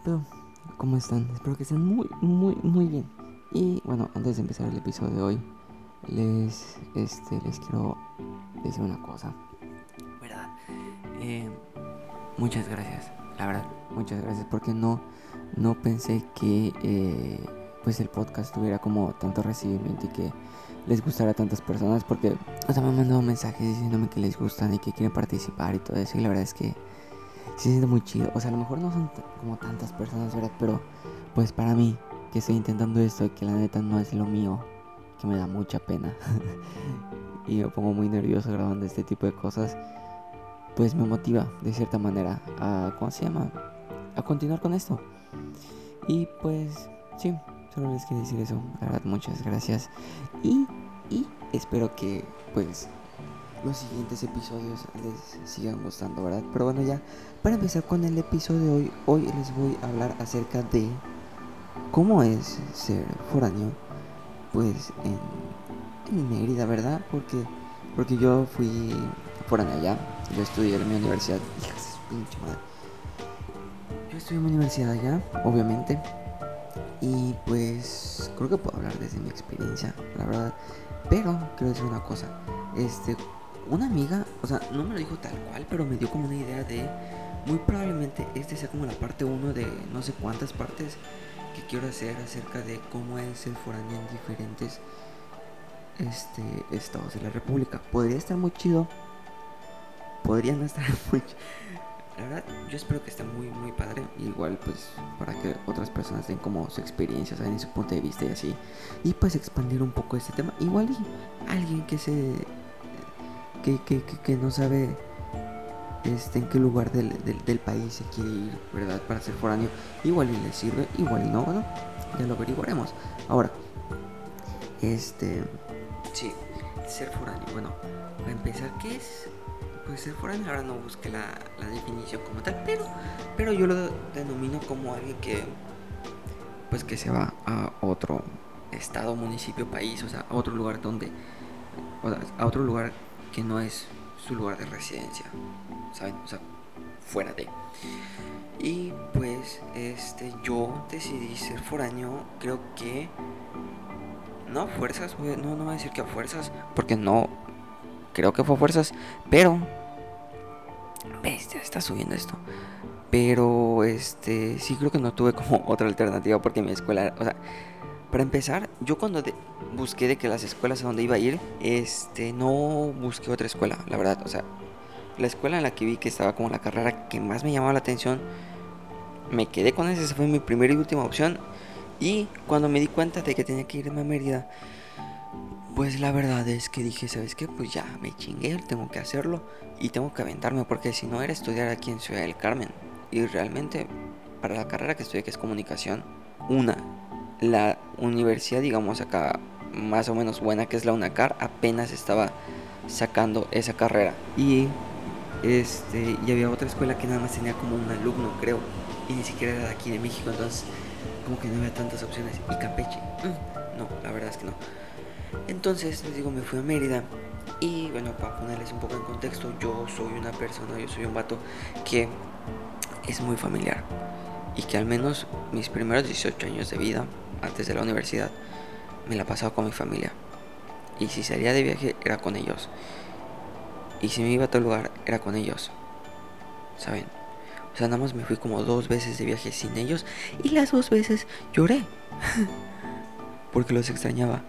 pedo? ¿Cómo están? Espero que estén muy, muy, muy bien. Y bueno, antes de empezar el episodio de hoy, les, este, les quiero decir una cosa. ¿Verdad? Eh, muchas gracias, la verdad, muchas gracias, porque no, no pensé que eh, pues el podcast tuviera como tanto recibimiento y que les gustara a tantas personas, porque, o me han mandado mensajes diciéndome que les gustan y que quieren participar y todo eso, y la verdad es que se siente muy chido. O sea, a lo mejor no son como tantas personas, ¿verdad? Pero pues para mí, que estoy intentando esto y que la neta no es lo mío, que me da mucha pena. y me pongo muy nervioso grabando este tipo de cosas. Pues me motiva de cierta manera a, ¿cómo se llama? A continuar con esto. Y pues, sí, solo les quería decir eso. La verdad, muchas gracias. Y, y espero que, pues, los siguientes episodios les sigan gustando, ¿verdad? Pero bueno, ya para empezar con el episodio de hoy, hoy les voy a hablar acerca de cómo es ser foráneo, pues en, en Mérida, ¿verdad? Porque, porque yo fui foráneo allá, yo estudié en mi universidad, pinche madre. Yo estudié en mi universidad allá, obviamente, y pues creo que puedo hablar desde mi experiencia, la verdad. Pero quiero decir una cosa, este, una amiga, o sea, no me lo dijo tal cual, pero me dio como una idea de, muy probablemente este sea como la parte 1 de no sé cuántas partes que quiero hacer acerca de cómo es el foráneo en diferentes este, estados de la República. Podría estar muy chido, podría no estar muy chido. La verdad, yo espero que esté muy, muy padre. Igual, pues, para que otras personas den como su experiencia, saben, su punto de vista y así. Y pues expandir un poco este tema. Igual alguien que se que, que, no sabe este, en qué lugar del, del, país se quiere ir, ¿verdad? Para ser foráneo. Igual y le sirve, igual y no, bueno, ya lo averiguaremos. Ahora, este, sí, ser foráneo. Bueno, para empezar, ¿qué es? Pues ser foráneo, ahora no busqué la, la definición como tal, pero, pero yo lo denomino como alguien que, pues que se va a otro estado, municipio, país, o sea, a otro lugar donde, o sea, a otro lugar que no es su lugar de residencia, ¿saben? O sea, fuera de. Y pues este yo decidí ser foráneo, creo que no a fuerzas, no no voy a decir que a fuerzas, porque no creo que fue a fuerzas, pero bestia, está subiendo esto. Pero este sí creo que no tuve como otra alternativa porque mi escuela, o sea, para empezar, yo cuando busqué de que las escuelas a donde iba a ir, este, no busqué otra escuela, la verdad. O sea, la escuela en la que vi que estaba como la carrera que más me llamaba la atención, me quedé con esa, esa fue mi primera y última opción. Y cuando me di cuenta de que tenía que irme a Mérida, pues la verdad es que dije, ¿sabes qué? Pues ya me chingué, tengo que hacerlo y tengo que aventarme porque si no era estudiar aquí en Ciudad del Carmen. Y realmente, para la carrera que estudié, que es comunicación, una, la universidad, digamos acá, más o menos buena, que es la UNACAR, apenas estaba sacando esa carrera. Y este y había otra escuela que nada más tenía como un alumno, creo, y ni siquiera era de aquí de México, entonces como que no había tantas opciones. Y Campeche, mm, no, la verdad es que no. Entonces, les digo, me fui a Mérida. Y bueno, para ponerles un poco en contexto, yo soy una persona, yo soy un vato que es muy familiar. Y que al menos mis primeros 18 años de vida antes de la universidad, me la pasaba con mi familia. Y si salía de viaje era con ellos. Y si me iba a otro lugar era con ellos. ¿Saben? O sea, nada más me fui como dos veces de viaje sin ellos y las dos veces lloré. Porque los extrañaba.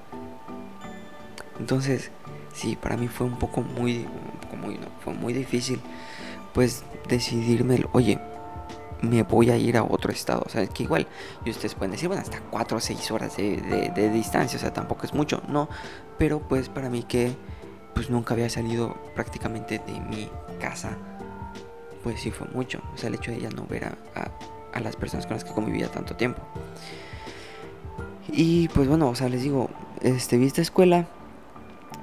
Entonces, sí, para mí fue un poco muy, fue muy difícil pues decidirme, oye, me voy a ir a otro estado. O sea, es que igual, y ustedes pueden decir, bueno, hasta 4 o 6 horas de, de, distancia, o sea, tampoco es mucho, no. Pero pues para mí que pues nunca había salido prácticamente de mi casa, pues sí fue mucho. O sea, el hecho de ya no ver a, a, las personas con las que convivía tanto tiempo. Y pues bueno, o sea, les digo, este, vi esta escuela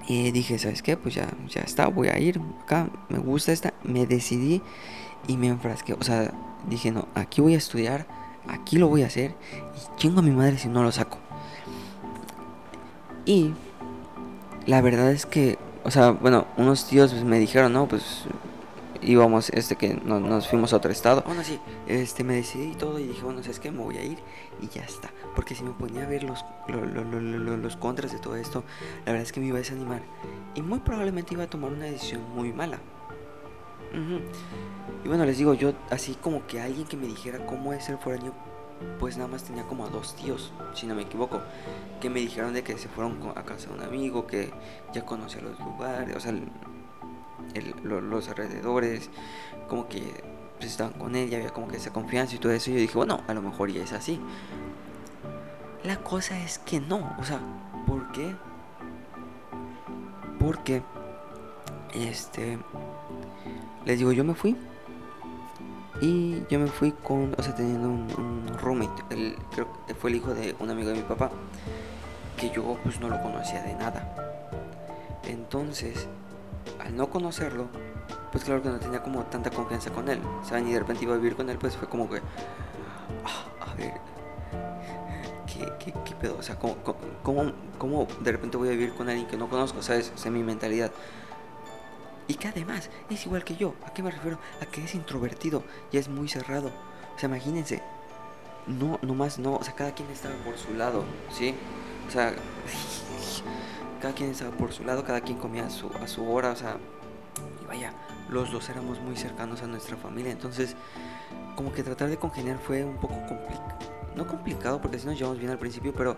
y dije, ¿sabes qué? Pues ya, ya está, voy a ir acá, me gusta esta, me decidí y me enfrasqué, o sea, dije, no, aquí voy a estudiar, aquí lo voy a hacer y chingo a mi madre si no lo saco. Y la verdad es que, o sea, bueno, unos tíos me dijeron, no, pues íbamos, este, que nos fuimos a otro estado. Bueno, sí, este, me decidí y todo y dije, bueno, ¿sabes qué? Me voy a ir y ya está. Porque si me ponía a ver los, los contras de todo esto, la verdad es que me iba a desanimar. Y muy probablemente iba a tomar una decisión muy mala. Y bueno, les digo, yo así como que alguien que me dijera cómo es ser foráneo, pues nada más tenía como a dos tíos, si no me equivoco, que me dijeron de que se fueron a casa de un amigo, que ya conocía los lugares, o sea, los alrededores, como que pues, estaban con él, y había como que esa confianza y todo eso. Y yo dije, bueno, a lo mejor ya es así. La cosa es que no, o sea, ¿por qué? Porque, este, les digo, yo me fui. Y yo me fui con, o sea, teniendo un, roommate. Él, creo que fue el hijo de un amigo de mi papá. Que yo pues no lo conocía de nada. Entonces, al no conocerlo, pues claro que no tenía como tanta confianza con él. ¿Saben? Y de repente iba a vivir con él, pues fue como que... Ah, a ver, ¿qué, qué, pedo? O sea, ¿cómo, ¿cómo, cómo, de repente voy a vivir con alguien que no conozco? ¿Sabes? O sea, mi mentalidad. Y que además es igual que yo. ¿A qué me refiero? A que es introvertido y es muy cerrado. O sea, imagínense. No, nomás no. O sea, cada quien estaba por su lado, ¿sí? O sea, cada quien estaba por su lado, cada quien comía a su, a su hora, o sea. Y vaya, los dos éramos muy cercanos a nuestra familia. Entonces, como que tratar de congeniar fue un poco complicado. No complicado, porque si nos llevamos bien al principio, pero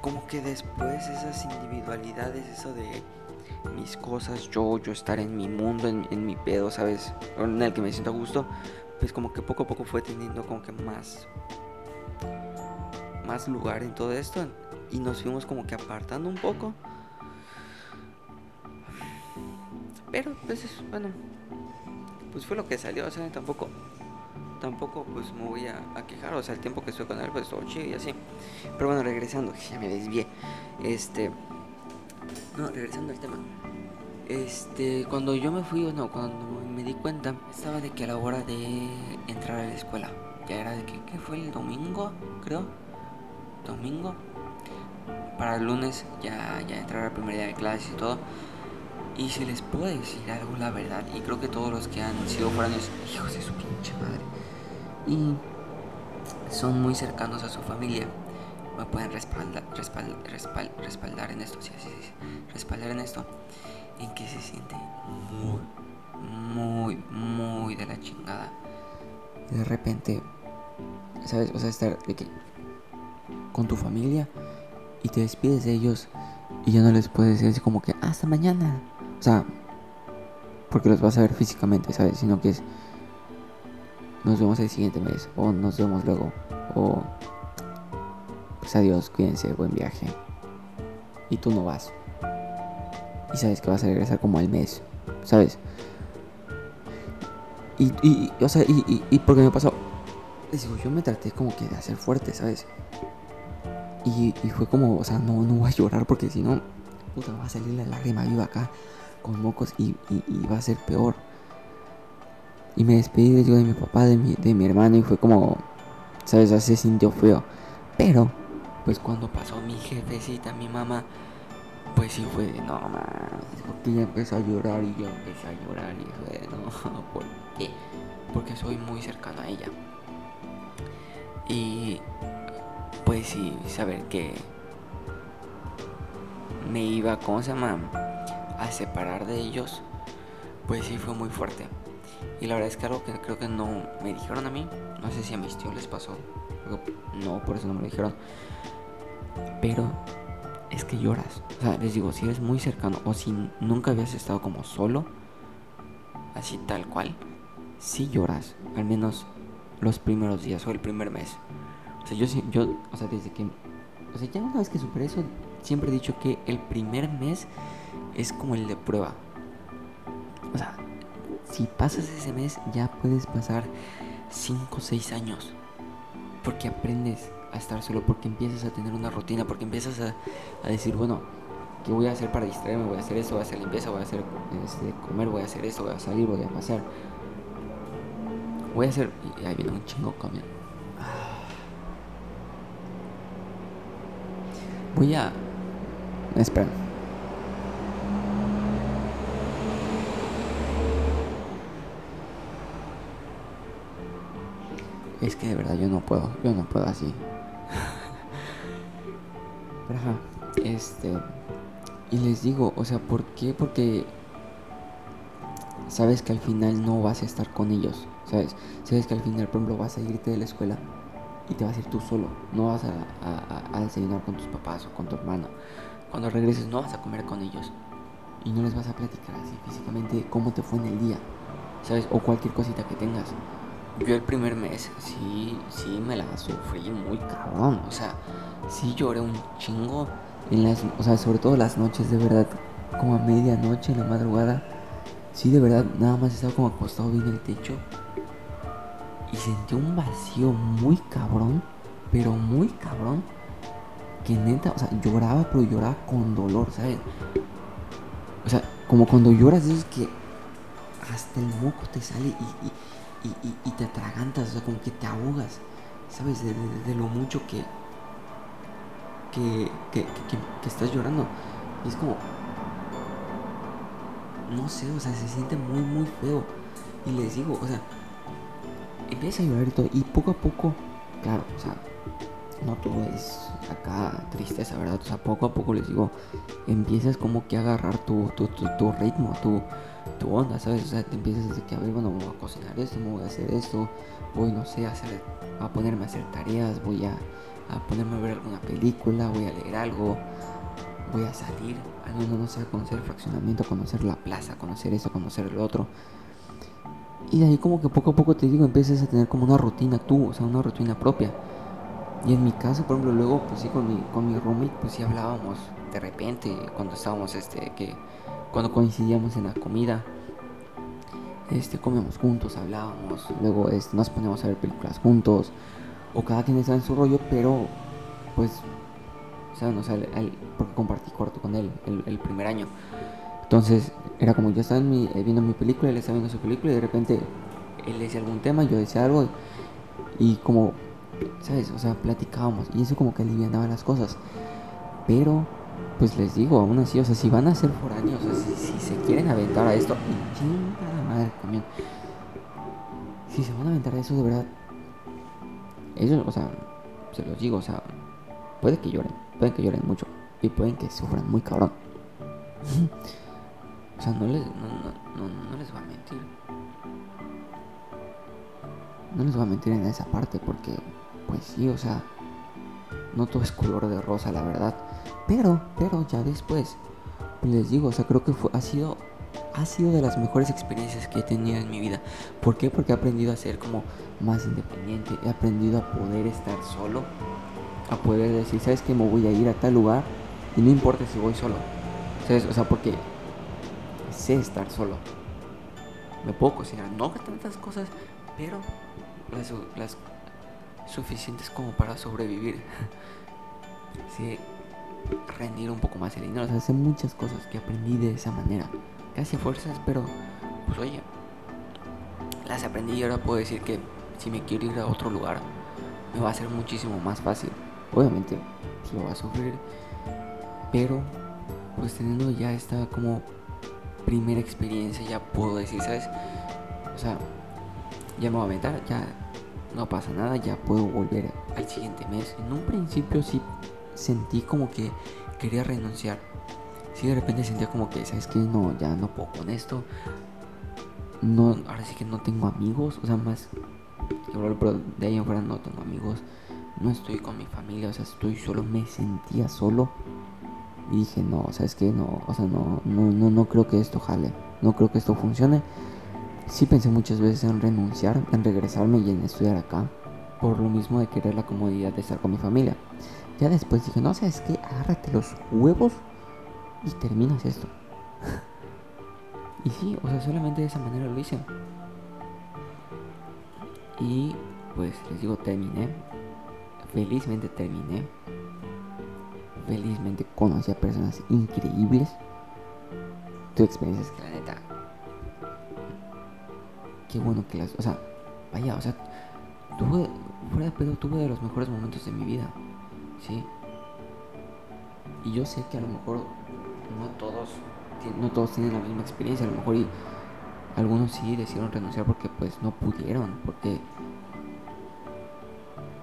como que después esas individualidades, eso de mis cosas, yo, yo estar en mi mundo, en, mi pedo, ¿sabes? En el que me siento a gusto, pues como que poco a poco fue teniendo como que más, más lugar en todo esto y nos fuimos como que apartando un poco. Pero pues bueno, pues fue lo que salió, o tampoco tampoco pues me voy a, quejar, o sea, el tiempo que estoy con él pues todo chido y así. Pero bueno, regresando, ya me desvié. Este no, regresando al tema. Este, cuando yo me fui, no, cuando me di cuenta, estaba de que a la hora de entrar a la escuela, ya era de que, ¿qué fue el domingo? Creo. Domingo. Para el lunes ya, ya entrar al primer día de clases y todo. Y si les puedo decir algo, la verdad, y creo que todos los que han sido foráneos, hijos de su pinche madre, y son muy cercanos a su familia, me pueden respaldar, respaldar en esto, sí, sí, sí, respaldar en esto, en que se siente muy, muy, muy de la chingada. De repente, ¿sabes? O sea, estar de que con tu familia y te despides de ellos y ya no les puedes decir como que hasta mañana. O sea, porque los vas a ver físicamente, ¿sabes? Sino que es nos vemos el siguiente mes o nos vemos luego o pues adiós, cuídense, buen viaje. Y tú no vas. Y sabes que vas a regresar como al mes, ¿sabes? Y, y o sea, y, y, y porque me pasó, les digo, yo me traté como que de hacer fuerte, ¿sabes? Y, y fue como, o sea, no, no voy a llorar porque si no, puta, va a salir la lágrima viva acá con mocos y, y, va a ser peor. Y me despedí de mi papá, de mi, de mi hermano y fue como, ¿sabes? O se sintió feo. Pero pues cuando pasó mi jefecita, mi mamá, pues sí fue de no porque ella empezó a llorar y yo empecé a llorar y fue de no, ¿por qué? Porque soy muy cercano a ella. Y pues sí, saber que me iba, ¿cómo se llama? A separar de ellos, pues sí fue muy fuerte. Y la verdad es que algo que creo que no me dijeron a mí, no sé si a mis tíos les pasó, no, por eso no me dijeron pero es que lloras. O sea, les digo, si eres muy cercano o si nunca habías estado como solo, así tal cual, si lloras, al menos los primeros días o el primer mes. O sea, yo, yo o sea, desde que, o sea, ya una vez que superé eso, siempre he dicho que el primer mes es como el de prueba. O sea, si pasas ese mes, ya puedes pasar 5 o 6 años. Porque aprendes a estar solo, porque empiezas a tener una rutina, porque empiezas a, a decir, bueno, ¿qué voy a hacer para distraerme? Voy a hacer esto, voy a hacer limpieza, voy a hacer este, comer, voy a hacer esto, voy a salir, voy a pasar. Voy a hacer... Y ahí viene un chingo cambio. Voy a... Espera. Es que de verdad yo no puedo, yo no puedo así. Pero ajá, este. Y les digo, o sea, ¿por qué? Porque sabes que al final no vas a estar con ellos, ¿sabes? Sabes que al final, por ejemplo, vas a irte de la escuela y te vas a ir tú solo, no vas a, a, desayunar con tus papás o con tu hermano. Cuando regreses no vas a comer con ellos y no les vas a platicar así físicamente cómo te fue en el día, ¿sabes? O cualquier cosita que tengas. Yo el primer mes sí, sí me la sufrí muy cabrón, o sea, sí lloré un chingo en las, o sea, sobre todo las noches de verdad, como a medianoche en la madrugada, sí de verdad nada más estaba como acostado bien en el techo y sentí un vacío muy cabrón, pero muy cabrón, que neta, o sea, lloraba, pero lloraba con dolor, ¿sabes? O sea, como cuando lloras es que hasta el moco te sale y, y, sea, como que te ahogas, ¿sabes? De, lo mucho que que, que, estás llorando. Y es como, no sé, o sea, se siente muy, muy feo. Y les digo, o sea, empieza a llorar y todo. Y poco a poco, claro, o sea, no todo es acá tristeza, ¿verdad? O sea, poco a poco les digo, empiezas como que a agarrar tu, tu, tu, ritmo, tu, tu onda, ¿sabes? O sea, te empiezas desde que, a ver, bueno, voy a cocinar esto, voy a hacer esto, voy, no sé, a, hacer, a ponerme a hacer tareas, voy a, a ponerme a ver alguna película, voy a leer algo, voy a salir, al menos, no sé, a conocer el fraccionamiento, a conocer la plaza, conocer eso, conocer el otro. Y de ahí como que poco a poco te digo, empiezas a tener como una rutina tú, o sea, una rutina propia. Y en mi caso, por ejemplo, luego, pues sí, con mi, con mi roommate, pues sí hablábamos de repente, cuando estábamos, este, que, cuando coincidíamos en la comida, este, comíamos juntos, hablábamos, luego este, nos poníamos a ver películas juntos, o cada quien estaba en su rollo, pero, pues, ¿saben? O sea, porque compartí cuarto con él el, el, primer año. Entonces, era como yo estaba mi, eh, viendo mi película, él estaba viendo su película, y de repente él decía algún tema, yo decía algo, y como ¿sabes? O sea, platicábamos y eso como que alivianaba las cosas. Pero, pues les digo, aún así, o sea, si van a ser foráneos, o sea, si, se quieren aventar a esto, madre. Si se van a aventar a eso de verdad, eso, o sea, se los digo, o sea, puede que lloren, pueden que lloren mucho y pueden que sufran muy cabrón. o sea, no les, no, no, no, no les va a mentir. No les voy a mentir en esa parte porque pues sí, o sea, no todo es color de rosa, la verdad. Pero, pero ya después, les digo, o sea, creo que fue, ha sido ha sido de las mejores experiencias que he tenido en mi vida. ¿Por qué? Porque he aprendido a ser como más independiente, he aprendido a poder estar solo, a poder decir, ¿sabes qué? Me voy a ir a tal lugar y no importa si voy solo. ¿Sabes? O sea, porque sé estar solo. Me puedo cocinar, no tantas cosas, pero las, las suficientes como para sobrevivir. sí, rendir un poco más el dinero. O sea, hacer muchas cosas que aprendí de esa manera. Casi fuerzas, pero pues oye, las aprendí y ahora puedo decir que si me quiero ir a otro lugar, me va a ser muchísimo más fácil. Obviamente, pues, lo va a sufrir, pero pues teniendo ya esta como primera experiencia, ya puedo decir, ¿sabes? O sea, ya me voy a aventar, ya no pasa nada, ya puedo volver al siguiente mes. En un principio sí sentí como que quería renunciar. Sí, de repente sentía como que, ¿sabes qué? No, ya no puedo con esto. No, ahora sí que no tengo amigos, o sea, más pero de ahí en fuera no tengo amigos. No estoy con mi familia, o sea, estoy solo, me sentía solo. Y dije, no, ¿sabes qué? No, o sea, no, no, no, no creo que esto jale. No creo que esto funcione. Sí pensé muchas veces en renunciar, en regresarme y en estudiar acá, por lo mismo de querer la comodidad de estar con mi familia. Ya después dije, no, ¿sabes qué? Agárrate los huevos y terminas esto. y sí, o sea, solamente de esa manera lo hice. Y pues les digo, terminé. Felizmente terminé. Felizmente conocí a personas increíbles. Tu experiencia es que la neta qué bueno que las. O sea, vaya, o sea, tuve. Fuera de pedo, tuve de los mejores momentos de mi vida. ¿Sí? Y yo sé que a lo mejor no todos. No todos tienen la misma experiencia. A lo mejor y algunos sí decidieron renunciar porque pues no pudieron. Porque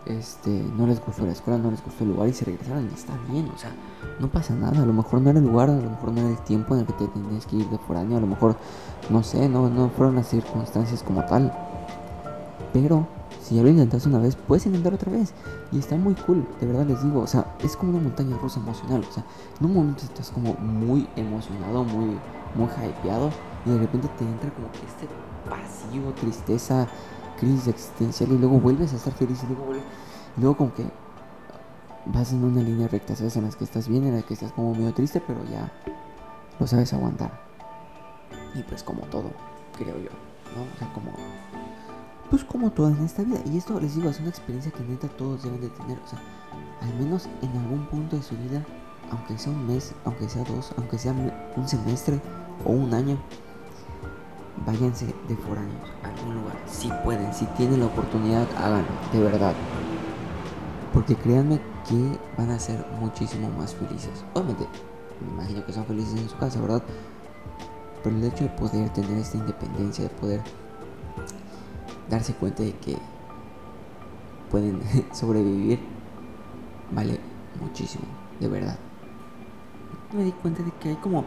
este, no les gustó la escuela, no les gustó el lugar y se regresaron y está bien, o sea, no pasa nada, a lo mejor no era el lugar, a lo mejor no era el tiempo en el que te tenías que ir de foráneo, a lo mejor, no sé, no, no fueron las circunstancias como tal, pero si ya lo intentaste una vez, puedes intentar otra vez. Y está muy cool, de verdad les digo. O sea, es como una montaña rusa emocional. O sea, en un momento estás como muy emocionado, muy, muy hypeado. Y de repente te entra como que este vacío, tristeza, crisis existencial. Y luego vuelves a estar feliz. Y luego. Y luego como que vas en una línea recta, ¿sabes? En las que estás bien, en las que estás como medio triste, pero ya lo sabes aguantar. Y pues como todo, creo yo, ¿no? O sea, como pues como todo en esta vida. Y esto les digo, es una experiencia que neta todos deben de tener. O sea, al menos en algún punto de su vida, aunque sea un mes, aunque sea dos, aunque sea un semestre o un año, váyanse de foráneos a algún lugar. Si pueden, si tienen la oportunidad, háganlo, de verdad. Porque créanme que van a ser muchísimo más felices. Obviamente, me imagino que son felices en su casa, ¿verdad? Pero el hecho de poder tener esta independencia, de poder darse cuenta de que pueden sobrevivir vale muchísimo, de verdad. Me di cuenta de que hay como,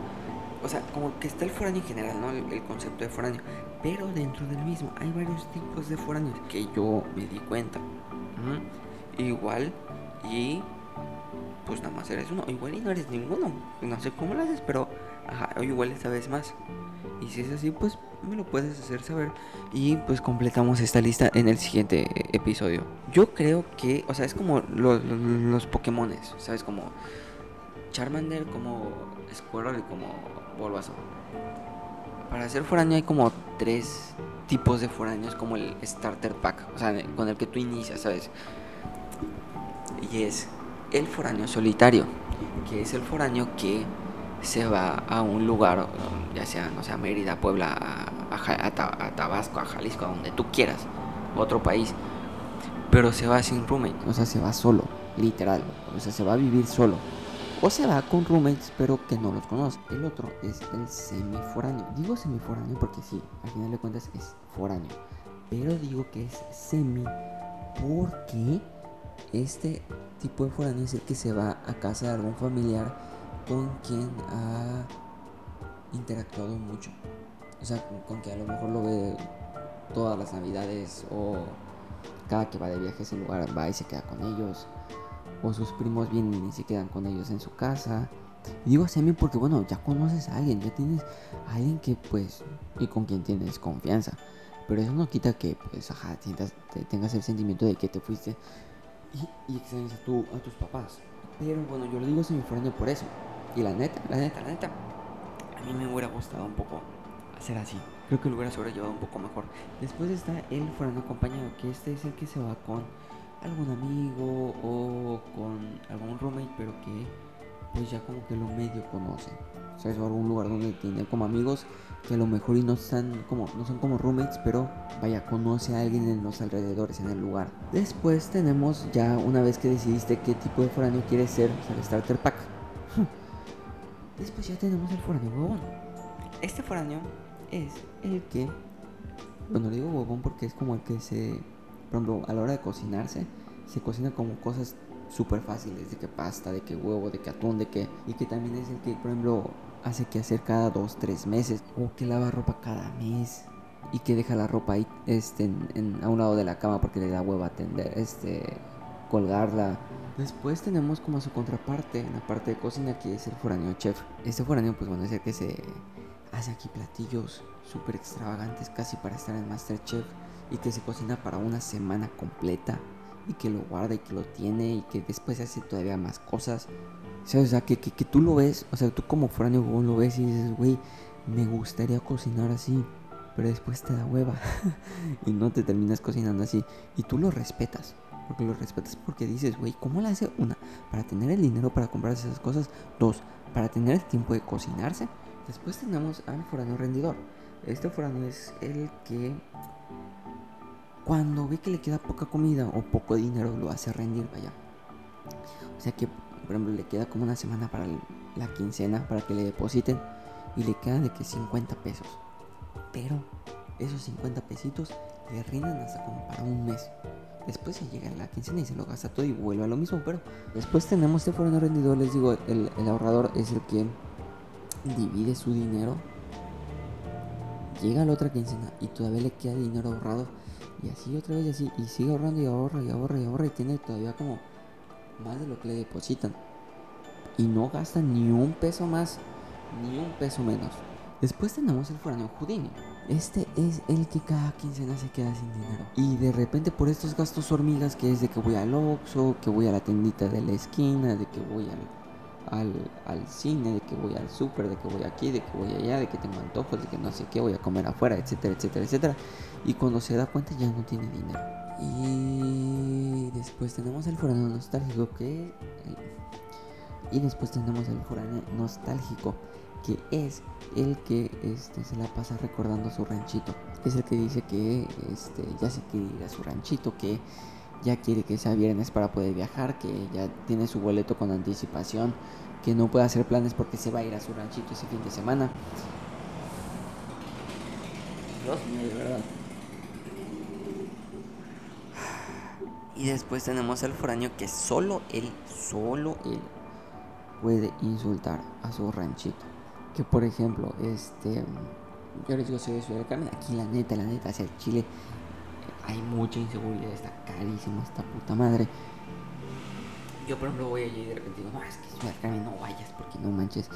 o sea, como que está el foráneo en general, ¿no? El, concepto de foráneo. Pero dentro del mismo hay varios tipos de foráneos que yo me di cuenta. Igual y pues nada más eres uno. Igual y no eres ninguno. No sé cómo lo haces, pero ajá, igual esta vez más. Y si es así, pues me lo puedes hacer saber. Y pues completamos esta lista en el siguiente episodio. Yo creo que, o sea, es como los, los, Pokémones, ¿sabes? Como Charmander, como Squirtle y como Bulbasaur. Para hacer foráneo hay como tres tipos de foráneos, como el Starter Pack, o sea, con el que tú inicias, ¿sabes? Y es el foráneo solitario, que es el foráneo que se va a un lugar, ya sea, no sea Mérida, Puebla, a, Tabasco, a Jalisco, a donde tú quieras, otro país, pero se va sin roommate, o sea, se va solo, literal, o sea, se va a vivir solo. O se va con roommates, pero que no los conoce. El otro es el semiforáneo. Digo semiforáneo porque sí, al final de cuentas es foráneo. Pero digo que es semi porque este tipo de foráneo es el que se va a casa de algún familiar con quien ha interactuado mucho. O sea, con que a lo mejor lo ve todas las navidades o cada que va de viaje a ese lugar va y se queda con ellos. O sus primos vienen y se quedan con ellos en su casa. Y digo mí porque bueno, ya conoces a alguien, ya tienes a alguien que pues y con quien tienes confianza. Pero eso no quita que pues ajá, tengas el sentimiento de que te fuiste y, extrañas a, tu, a tus papás. Pero bueno, yo lo digo semiforáneo por eso. Y la neta, la neta, la neta, a mí me hubiera gustado un poco hacer así. Creo que lo hubiera sobrellevado un poco mejor. Después está el foráneo acompañado, que este es el que se va con algún amigo o con algún roommate, pero que pues ya como que lo medio conoce. ¿Sabes? O algún lugar donde tiene como amigos que a lo mejor y no están como no son como roommates, pero vaya, conoce a alguien en los alrededores, en el lugar. Después tenemos ya una vez que decidiste qué tipo de foráneo quieres ser, o sea, el starter pack. Después ya tenemos el foráneo huevón. Este foráneo es el que, bueno, digo huevón porque es como el que se, por ejemplo, a la hora de cocinarse, se cocina como cosas súper fáciles, de que pasta, de que huevo, de que atún, de que, y que también es el que, por ejemplo, hace que hacer cada dos, tres meses, o que lava ropa cada mes, y que deja la ropa ahí, este, en, a un lado de la cama porque le da hueva atender, este, colgarla Después tenemos como su contraparte en la parte de cocina que es el foráneo chef. Este foráneo pues bueno es el que se hace aquí platillos súper extravagantes casi para estar en Masterchef y que se cocina para una semana completa y que lo guarda y que lo tiene y que después hace todavía más cosas. O sea, que, que, tú lo ves, o sea, tú como foráneo lo ves y dices, güey, me gustaría cocinar así, pero después te da hueva y no te terminas cocinando así y tú lo respetas porque lo respetas porque dices, güey, ¿cómo le hace? Una, para tener el dinero para comprar esas cosas. Dos, para tener el tiempo de cocinarse. Después tenemos al foráneo rendidor. Este foráneo es el que cuando ve que le queda poca comida o poco dinero lo hace rendir, vaya. O sea que, por ejemplo, le queda como una semana para la quincena para que le depositen y le quedan de que 50 pesos. Pero esos 50 pesitos le rinden hasta como para un mes. Después se llega la quincena y se lo gasta todo y vuelve a lo mismo. Pero después tenemos este foráneo rendidor. Les digo, el, ahorrador es el que divide su dinero. Llega a la otra quincena y todavía le queda dinero ahorrado. Y así otra vez y así. Y sigue ahorrando y ahorra y ahorra y ahorra. Y tiene todavía como más de lo que le depositan. Y no gasta ni un peso más, ni un peso menos. Después tenemos el foráneo Houdini. Este es el que cada quincena se queda sin dinero. Y de repente por estos gastos hormigas que es de que voy al Oxxo, que voy a la tendita de la esquina, de que voy al, al, cine, de que voy al súper, de que voy aquí, de que voy allá, de que tengo antojos, de que no sé qué, voy a comer afuera, etcétera, etcétera, etcétera. Y cuando se da cuenta ya no tiene dinero. Y después tenemos el foráneo nostálgico que... Y después tenemos el foráneo nostálgico que es el que este, se la pasa recordando su ranchito. Es el que dice que este, ya se quiere ir a su ranchito, que ya quiere que sea viernes para poder viajar, que ya tiene su boleto con anticipación, que no puede hacer planes porque se va a ir a su ranchito ese fin de semana. Y después tenemos al foráneo que solo él, solo él puede insultar a su ranchito. Que por ejemplo, este, yo les digo, soy de Ciudad del Carmen, aquí la neta, la neta, hacia Chile hay mucha inseguridad, está carísimo esta puta madre. Yo por ejemplo voy allí y de repente digo, no, es que Ciudad del Carmen no vayas porque no manches,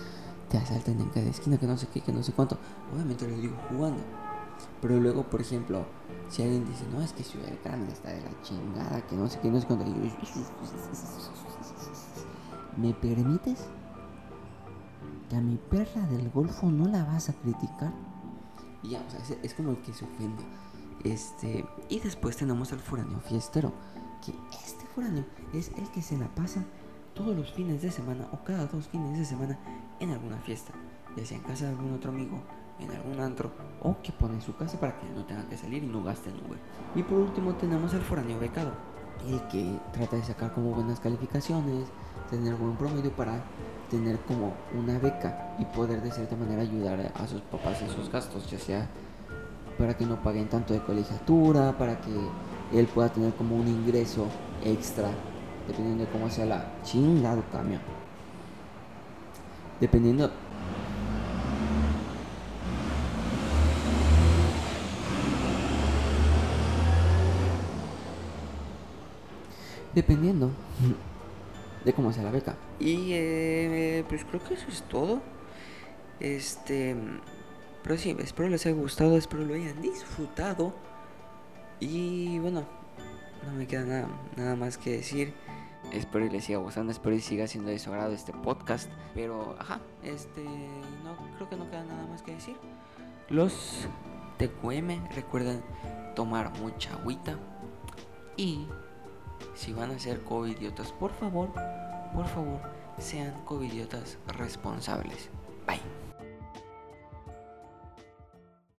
te asaltan en cada esquina, que no sé qué, que no sé cuánto. Obviamente lo digo jugando. Pero luego, por ejemplo, si alguien dice, no, es que Ciudad del Carmen está de la chingada, que no sé qué, no sé cuánto, ¿me permites? Que a mi perra del Golfo no la vas a criticar. Y ya, o sea, es, es como el que se ofende. Este, y después tenemos al foráneo fiestero, que este foráneo es el que se la pasa todos los fines de semana o cada dos fines de semana en alguna fiesta, ya sea en casa de algún otro amigo, en algún antro, o que pone en su casa para que no tenga que salir y no gaste en Uber. Y por último tenemos al foráneo becado, el que trata de sacar como buenas calificaciones, tener buen promedio para tener como una beca y poder de cierta manera ayudar a sus papás en sus gastos, ya sea para que no paguen tanto de colegiatura, para que él pueda tener como un ingreso extra, dependiendo de cómo sea la chingado cambio. Dependiendo dependiendo de cómo sea la beca. Y eh, pues creo que eso es todo. Este, pero sí, espero les haya gustado, espero lo hayan disfrutado. Y bueno, no me queda nada, nada más que decir. Espero y les siga gustando, espero y siga siendo de su agrado este podcast. Pero, ajá, este, no creo que no queda nada más que decir. Los TQM recuerden tomar mucha agüita y si van a ser covidiotas, por favor, por favor, sean covidiotas responsables. Bye.